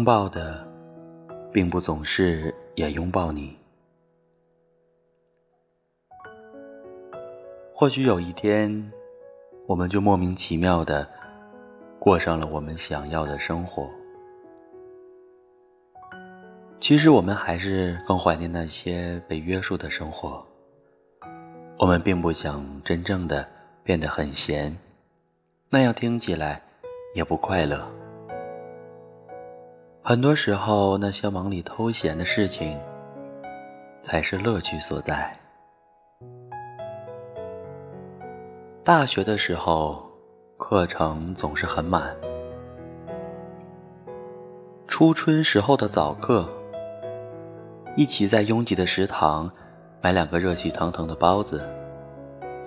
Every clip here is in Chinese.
拥抱的，并不总是也拥抱你。或许有一天，我们就莫名其妙的过上了我们想要的生活。其实，我们还是更怀念那些被约束的生活。我们并不想真正的变得很闲，那样听起来也不快乐。很多时候，那些忙里偷闲的事情，才是乐趣所在。大学的时候，课程总是很满。初春时候的早课，一起在拥挤的食堂买两个热气腾腾的包子，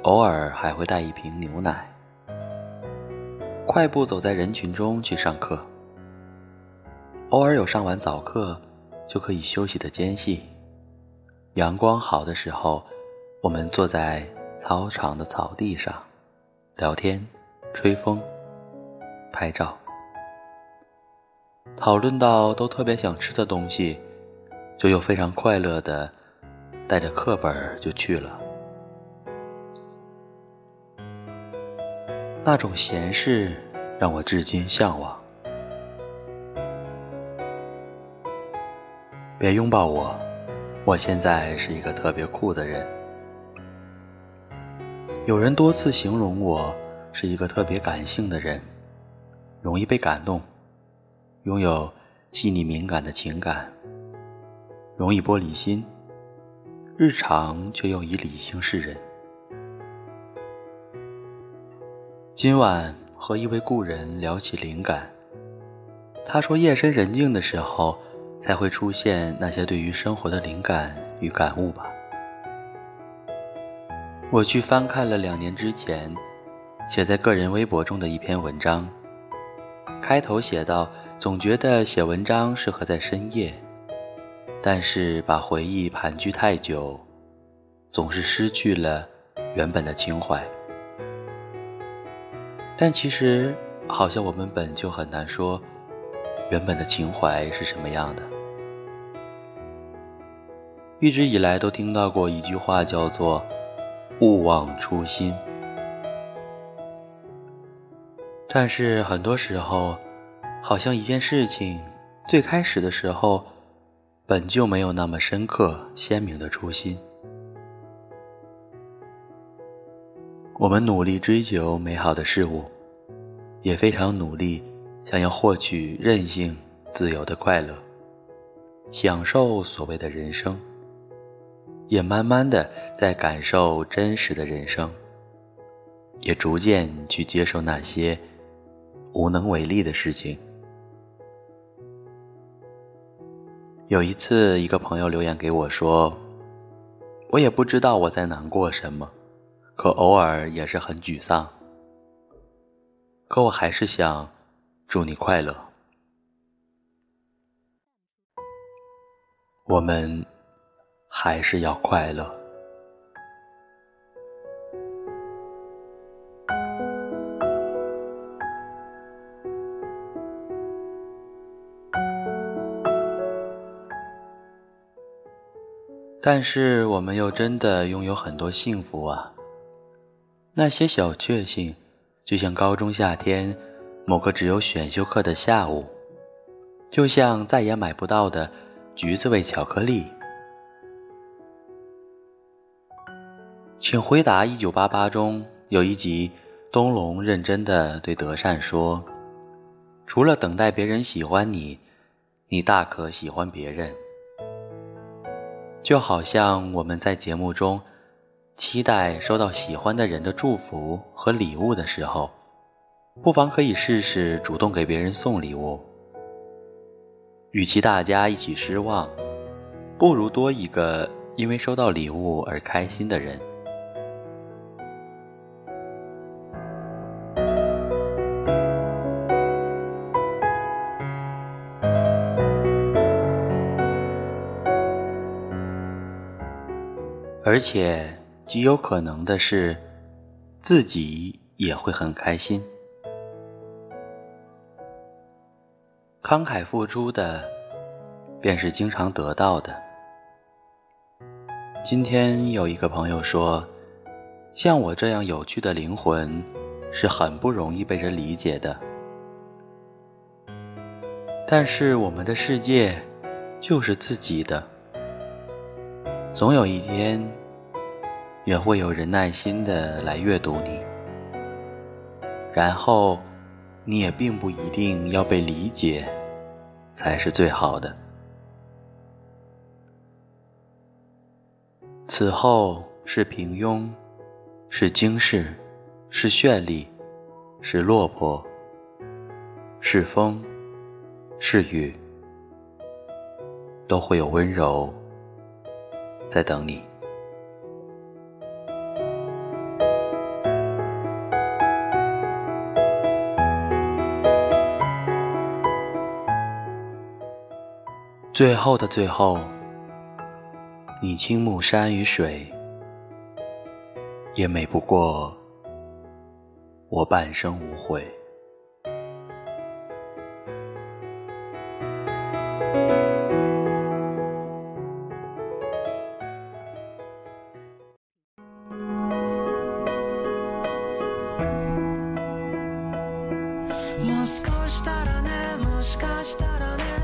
偶尔还会带一瓶牛奶，快步走在人群中去上课。偶尔有上完早课就可以休息的间隙，阳光好的时候，我们坐在操场的草地上聊天、吹风、拍照，讨论到都特别想吃的东西，就又非常快乐的带着课本就去了。那种闲适让我至今向往。别拥抱我，我现在是一个特别酷的人。有人多次形容我是一个特别感性的人，容易被感动，拥有细腻敏感的情感，容易玻璃心，日常却又以理性示人。今晚和一位故人聊起灵感，他说夜深人静的时候。才会出现那些对于生活的灵感与感悟吧。我去翻看了两年之前写在个人微博中的一篇文章，开头写道：“总觉得写文章适合在深夜，但是把回忆盘踞太久，总是失去了原本的情怀。”但其实，好像我们本就很难说。原本的情怀是什么样的？一直以来都听到过一句话，叫做“勿忘初心”。但是很多时候，好像一件事情最开始的时候，本就没有那么深刻鲜明的初心。我们努力追求美好的事物，也非常努力。想要获取任性、自由的快乐，享受所谓的人生，也慢慢的在感受真实的人生，也逐渐去接受那些无能为力的事情。有一次，一个朋友留言给我说：“我也不知道我在难过什么，可偶尔也是很沮丧，可我还是想。”祝你快乐。我们还是要快乐。但是我们又真的拥有很多幸福啊！那些小确幸，就像高中夏天。某个只有选修课的下午，就像再也买不到的橘子味巧克力。请回答：一九八八中有一集，东龙认真的对德善说：“除了等待别人喜欢你，你大可喜欢别人。”就好像我们在节目中期待收到喜欢的人的祝福和礼物的时候。不妨可以试试主动给别人送礼物。与其大家一起失望，不如多一个因为收到礼物而开心的人。而且极有可能的是，自己也会很开心。慷慨付出的，便是经常得到的。今天有一个朋友说，像我这样有趣的灵魂，是很不容易被人理解的。但是我们的世界，就是自己的，总有一天，也会有人耐心的来阅读你，然后。你也并不一定要被理解，才是最好的。此后是平庸，是惊世，是绚丽，是落魄，是风，是雨，都会有温柔在等你。最后的最后，你倾慕山与水，也美不过我半生无悔。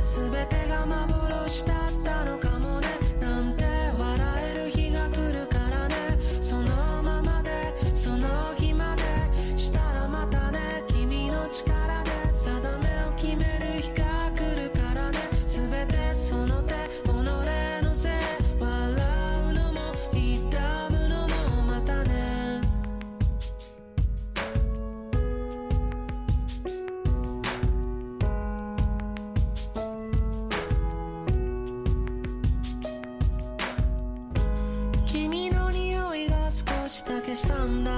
全てが幻だったのかもね。だけしたんだ。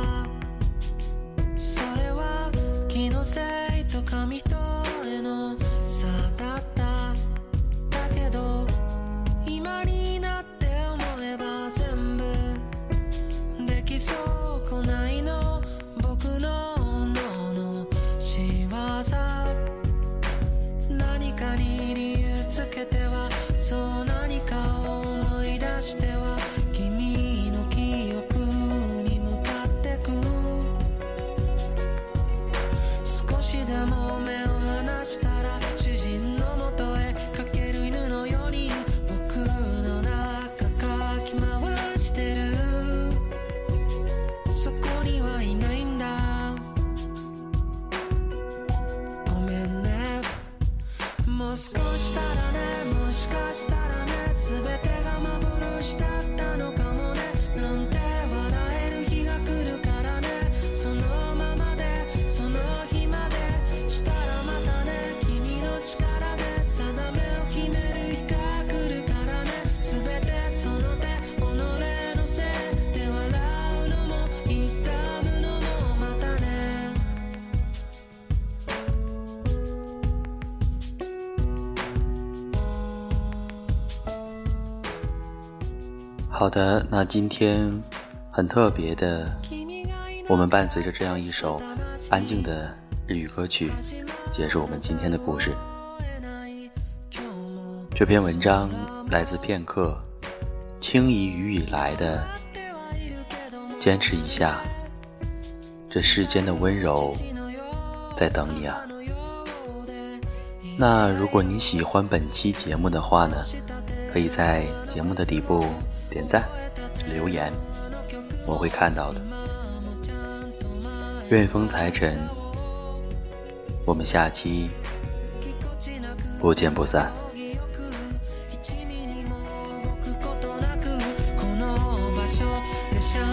それは気のせいと紙一重の差だった。だけど今になって思えば全部できそうこないの。僕の脳の仕業。何かに理由つけてはそう何かを思い出しては好的，那今天很特别的，我们伴随着这样一首安静的日语歌曲，结束我们今天的故事。这篇文章来自片刻，轻移雨以来的坚持一下，这世间的温柔在等你啊。那如果你喜欢本期节目的话呢，可以在节目的底部。点赞、留言，我会看到的。愿风财神，我们下期不见不散。散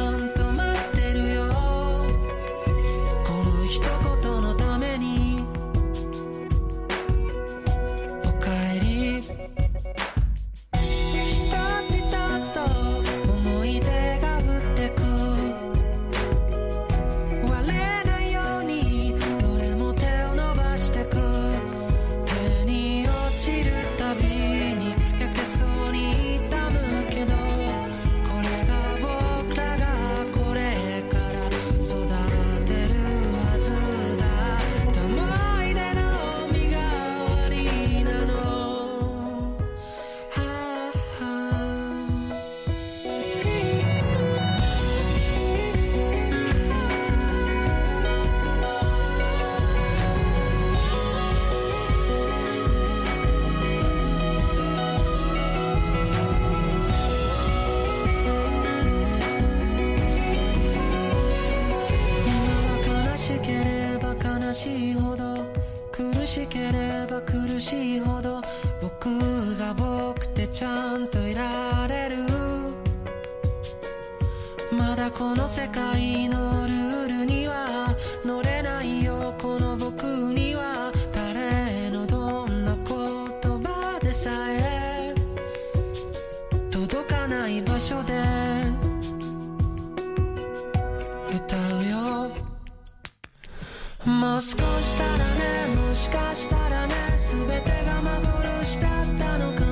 ければ苦しいほど僕が僕ってちゃんといられる。まだこの世界のルールには乗れないよ。この僕には誰のどんな言葉でさえ届かない場所で歌うよ。もう少したらねしかしたらね全てが幻だったのか